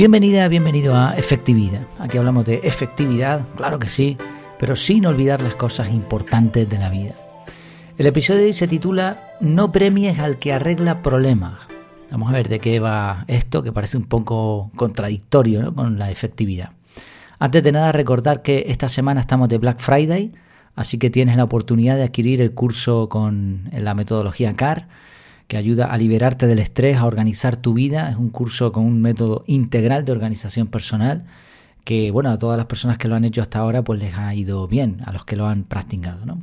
Bienvenida, bienvenido a Efectividad. Aquí hablamos de efectividad, claro que sí, pero sin olvidar las cosas importantes de la vida. El episodio de hoy se titula No premies al que arregla problemas. Vamos a ver de qué va esto, que parece un poco contradictorio con la efectividad. Antes de nada, recordar que esta semana estamos de Black Friday, así que tienes la oportunidad de adquirir el curso con la metodología CAR que ayuda a liberarte del estrés, a organizar tu vida. Es un curso con un método integral de organización personal que, bueno, a todas las personas que lo han hecho hasta ahora, pues les ha ido bien, a los que lo han practicado, ¿no?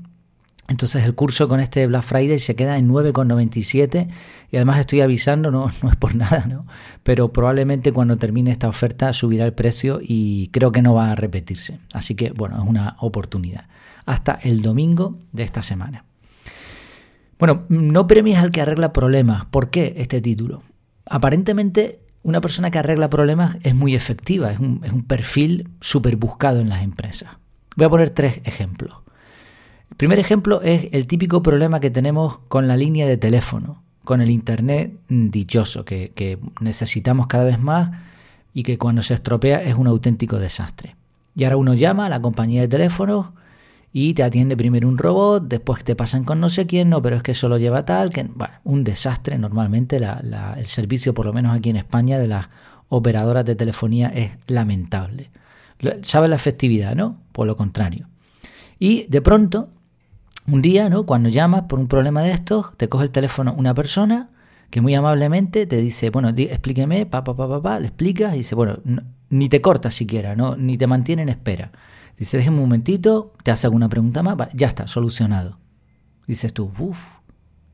Entonces el curso con este Black Friday se queda en 9,97 y además estoy avisando, no, no es por nada, ¿no? Pero probablemente cuando termine esta oferta subirá el precio y creo que no va a repetirse. Así que bueno, es una oportunidad. Hasta el domingo de esta semana. Bueno, no premies al que arregla problemas. ¿Por qué este título? Aparentemente, una persona que arregla problemas es muy efectiva, es un, perfil súper buscado en las empresas. Voy a poner tres ejemplos. El primer ejemplo es el típico problema que tenemos con la línea de teléfono, con el Internet dichoso, que, que necesitamos cada vez más y que cuando se estropea es un auténtico desastre. Y ahora uno llama a la compañía de teléfonos y te atiende primero un robot, después te pasan con no sé quién, no, pero es que solo lleva tal, que bueno, un desastre normalmente el servicio, por lo menos aquí en España, de las operadoras de telefonía es lamentable. ¿Sabes la efectividad, no? Por lo contrario. Y de pronto, un día, ¿no? Cuando llamas por un problema de estos, te coge el teléfono una persona que muy amablemente te dice, bueno, explíqueme, pa, pa, pa, le explicas y dice, bueno, ni te corta siquiera, ¿no? Ni te mantiene en espera. Dice, déjeme un momentito, te hace alguna pregunta más, ya está, solucionado. Dices tú, uff,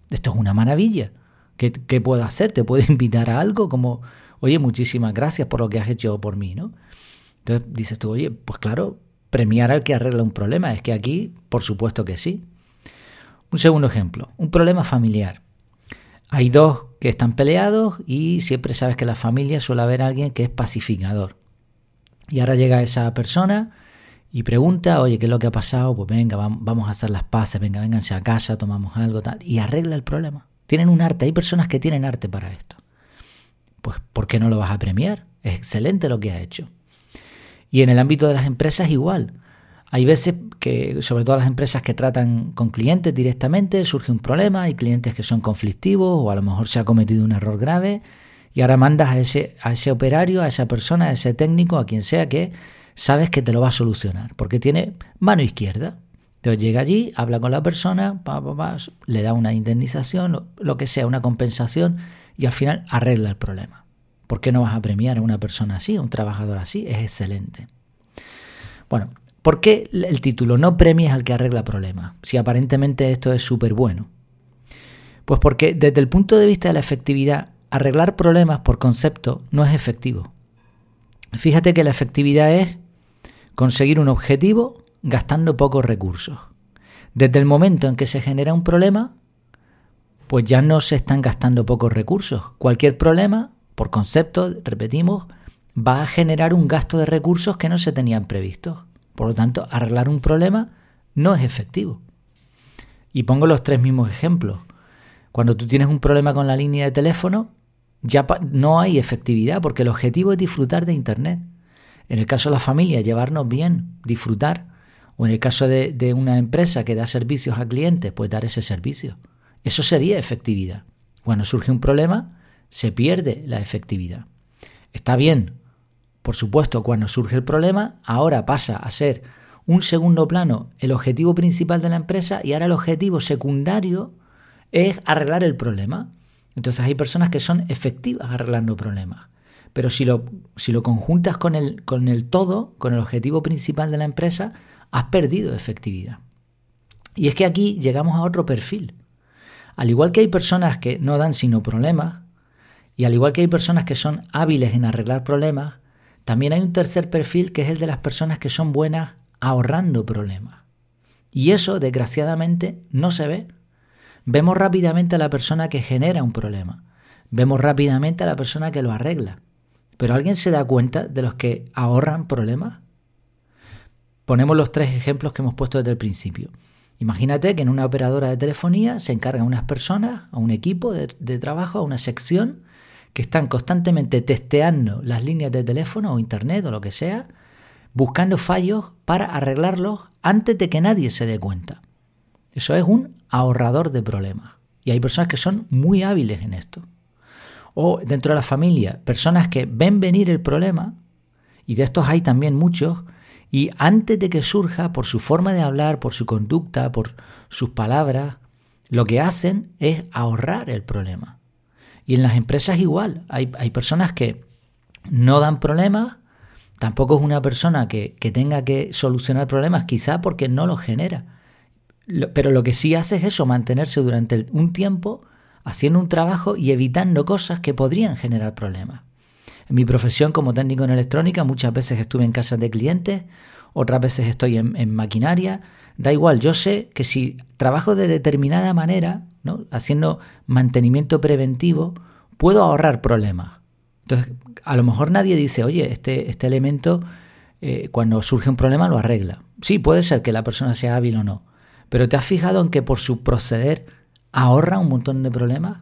esto es una maravilla. ¿Qué, ¿Qué, puedo hacer? ¿Te puedo invitar a algo? Como, oye, muchísimas gracias por lo que has hecho por mí, ¿no? Entonces dices tú, oye, pues claro, premiar al que arregla un problema. Es que aquí, por supuesto que sí. Un segundo ejemplo, un problema familiar. Hay dos que están peleados y siempre sabes que en la familia suele haber alguien que es pacificador. Y ahora llega esa persona y pregunta, oye, ¿qué es lo que ha pasado? Pues venga, vamos a hacer las paces, venga, vénganse a casa, tomamos algo, tal, y arregla el problema. Tienen un arte, hay personas que tienen arte para esto. Pues, ¿por qué no lo vas a premiar? Es excelente lo que ha hecho. Y en el ámbito de las empresas igual. Hay veces que, sobre todo las empresas que tratan con clientes directamente, surge un problema, hay clientes que son conflictivos o a lo mejor se ha cometido un error grave y ahora mandas a ese, a ese operario, a esa persona, a ese técnico, a quien sea que sabes que te lo va a solucionar, porque tiene mano izquierda. Entonces llega allí, habla con la persona, le da una indemnización, lo que sea, una compensación, y al final arregla el problema. ¿Por qué no vas a premiar a una persona así, a un trabajador así? Es excelente. Bueno, ¿por qué el título no premias al que arregla problemas? Si aparentemente esto es súper bueno. Pues porque desde el punto de vista de la efectividad, arreglar problemas por concepto no es efectivo. Fíjate que la efectividad es conseguir un objetivo gastando pocos recursos. Desde el momento en que se genera un problema, pues ya no se están gastando pocos recursos. Cualquier problema, por concepto, repetimos, va a generar un gasto de recursos que no se tenían previstos. Por lo tanto, arreglar un problema no es efectivo. Y pongo los tres mismos ejemplos. Cuando tú tienes un problema con la línea de teléfono, ya no hay efectividad porque el objetivo es disfrutar de Internet. En el caso de la familia, llevarnos bien, disfrutar. O en el caso de, una empresa que da servicios a clientes, pues dar ese servicio. Eso sería efectividad. Cuando surge un problema, se pierde la efectividad. Está bien, por supuesto, cuando surge el problema, ahora pasa a ser un segundo plano el objetivo principal de la empresa y ahora el objetivo secundario es arreglar el problema. Entonces hay personas que son efectivas arreglando problemas. Pero si lo, si lo conjuntas con el, con el todo, con el objetivo principal de la empresa, has perdido efectividad. Y es que aquí llegamos a otro perfil. Al igual que hay personas que no dan sino problemas, y al igual que hay personas que son hábiles en arreglar problemas, también hay un tercer perfil que es el de las personas que son buenas ahorrando problemas. Y eso, desgraciadamente, no se ve. Vemos rápidamente a la persona que genera un problema. Vemos rápidamente a la persona que lo arregla. Pero ¿alguien se da cuenta de los que ahorran problemas? Ponemos los tres ejemplos que hemos puesto desde el principio. Imagínate que en una operadora de telefonía se encargan unas personas, a un equipo de, trabajo, a una sección que están constantemente testeando las líneas de teléfono o internet o lo que sea, buscando fallos para arreglarlos antes de que nadie se dé cuenta. Eso es un ahorrador de problemas. Y hay personas que son muy hábiles en esto. O dentro de la familia, personas que ven venir el problema, y de estos hay también muchos, y antes de que surja, por su forma de hablar, por su conducta, por sus palabras, lo que hacen es ahorrar el problema. Y en las empresas igual, hay, hay personas que no dan problemas, tampoco es una persona que, que tenga que solucionar problemas, quizá porque no los genera. Pero lo que sí hace es eso, mantenerse durante un tiempo haciendo un trabajo y evitando cosas que podrían generar problemas. En mi profesión como técnico en electrónica muchas veces estuve en casas de clientes, otras veces estoy en, maquinaria, da igual, yo sé que si trabajo de determinada manera, ¿no? haciendo mantenimiento preventivo, puedo ahorrar problemas. Entonces, a lo mejor nadie dice, oye, este, este elemento eh, cuando surge un problema lo arregla. Sí, puede ser que la persona sea hábil o no, pero ¿te has fijado en que por su proceder ahorra un montón de problemas?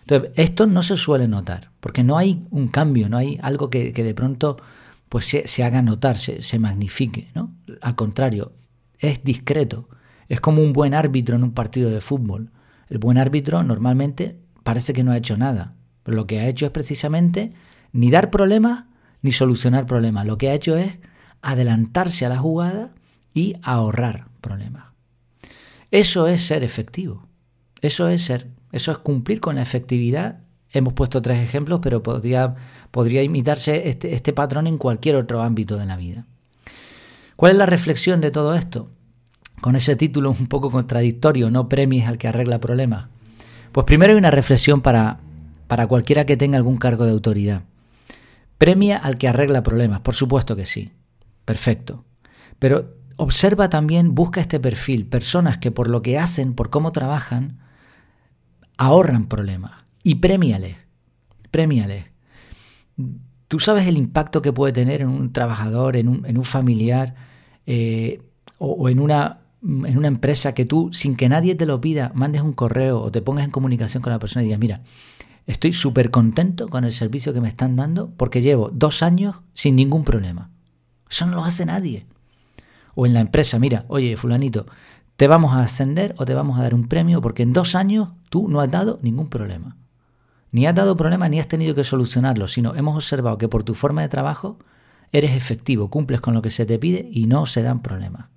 Entonces, esto no se suele notar, porque no hay un cambio, no hay algo que, de pronto pues se, haga notar, se, se, magnifique, ¿no? Al contrario, es discreto. Es como un buen árbitro en un partido de fútbol. El buen árbitro normalmente parece que no ha hecho nada, pero lo que ha hecho es precisamente ni dar problemas ni solucionar problemas. Lo que ha hecho es adelantarse a la jugada y ahorrar problemas. Eso es ser efectivo. Eso es ser, eso es cumplir con la efectividad. Hemos puesto tres ejemplos, pero podría, podría imitarse este, este patrón en cualquier otro ámbito de la vida. ¿Cuál es la reflexión de todo esto? Con ese título un poco contradictorio, no premies al que arregla problemas. Pues primero hay una reflexión para, para cualquiera que tenga algún cargo de autoridad. Premia al que arregla problemas, por supuesto que sí. Perfecto. Pero observa también, busca este perfil, personas que por lo que hacen, por cómo trabajan, ahorran problemas. Y premiales. Premiales. Tú sabes el impacto que puede tener en un trabajador, en un, en un familiar, eh, o, en, una, en una empresa que tú, sin que nadie te lo pida, mandes un correo o te pongas en comunicación con la persona y digas, mira, estoy súper contento con el servicio que me están dando porque llevo dos años sin ningún problema. Eso no lo hace nadie. O en la empresa, mira, oye, fulanito, te vamos a ascender o te vamos a dar un premio porque en dos años tú no has dado ningún problema. Ni has dado problema ni has tenido que solucionarlo, sino hemos observado que por tu forma de trabajo eres efectivo, cumples con lo que se te pide y no se dan problemas.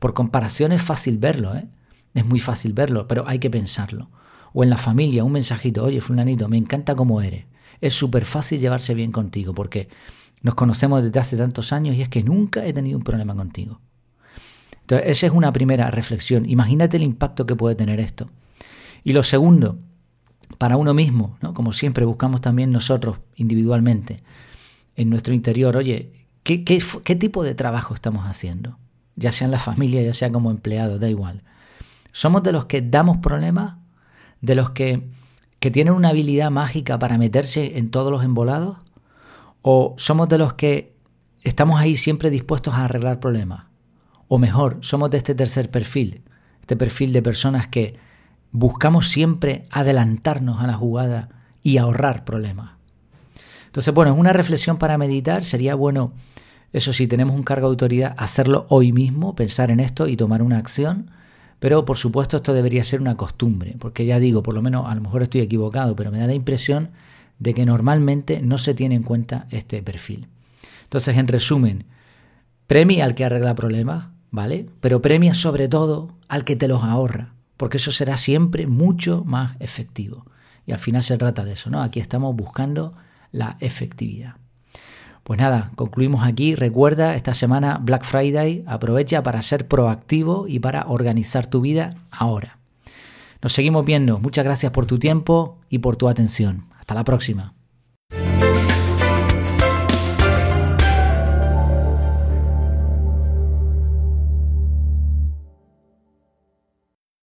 Por comparación es fácil verlo, ¿eh? Es muy fácil verlo, pero hay que pensarlo. O en la familia, un mensajito, oye, fulanito, me encanta cómo eres. Es súper fácil llevarse bien contigo porque nos conocemos desde hace tantos años y es que nunca he tenido un problema contigo. Entonces, esa es una primera reflexión. Imagínate el impacto que puede tener esto. Y lo segundo, para uno mismo, ¿no? como siempre buscamos también nosotros individualmente, en nuestro interior, oye, ¿qué, tipo de trabajo estamos haciendo? Ya sea en la familia, ya sea como empleado, da igual. ¿Somos de los que damos problemas? ¿De los que, que tienen una habilidad mágica para meterse en todos los embolados? ¿O somos de los que estamos ahí siempre dispuestos a arreglar problemas? O mejor, somos de este tercer perfil, este perfil de personas que buscamos siempre adelantarnos a la jugada y ahorrar problemas. Entonces, bueno, es una reflexión para meditar. Sería bueno, eso si tenemos un cargo de autoridad, hacerlo hoy mismo, pensar en esto y tomar una acción. Pero por supuesto esto debería ser una costumbre, porque ya digo, por lo menos a lo mejor estoy equivocado, pero me da la impresión de que normalmente no se tiene en cuenta este perfil. Entonces, en resumen, premia al que arregla problemas, ¿vale? Pero premia sobre todo al que te los ahorra, porque eso será siempre mucho más efectivo. Y al final se trata de eso, ¿no? Aquí estamos buscando la efectividad. Pues nada, concluimos aquí. Recuerda, esta semana Black Friday, aprovecha para ser proactivo y para organizar tu vida ahora. Nos seguimos viendo. Muchas gracias por tu tiempo y por tu atención. Hasta la próxima.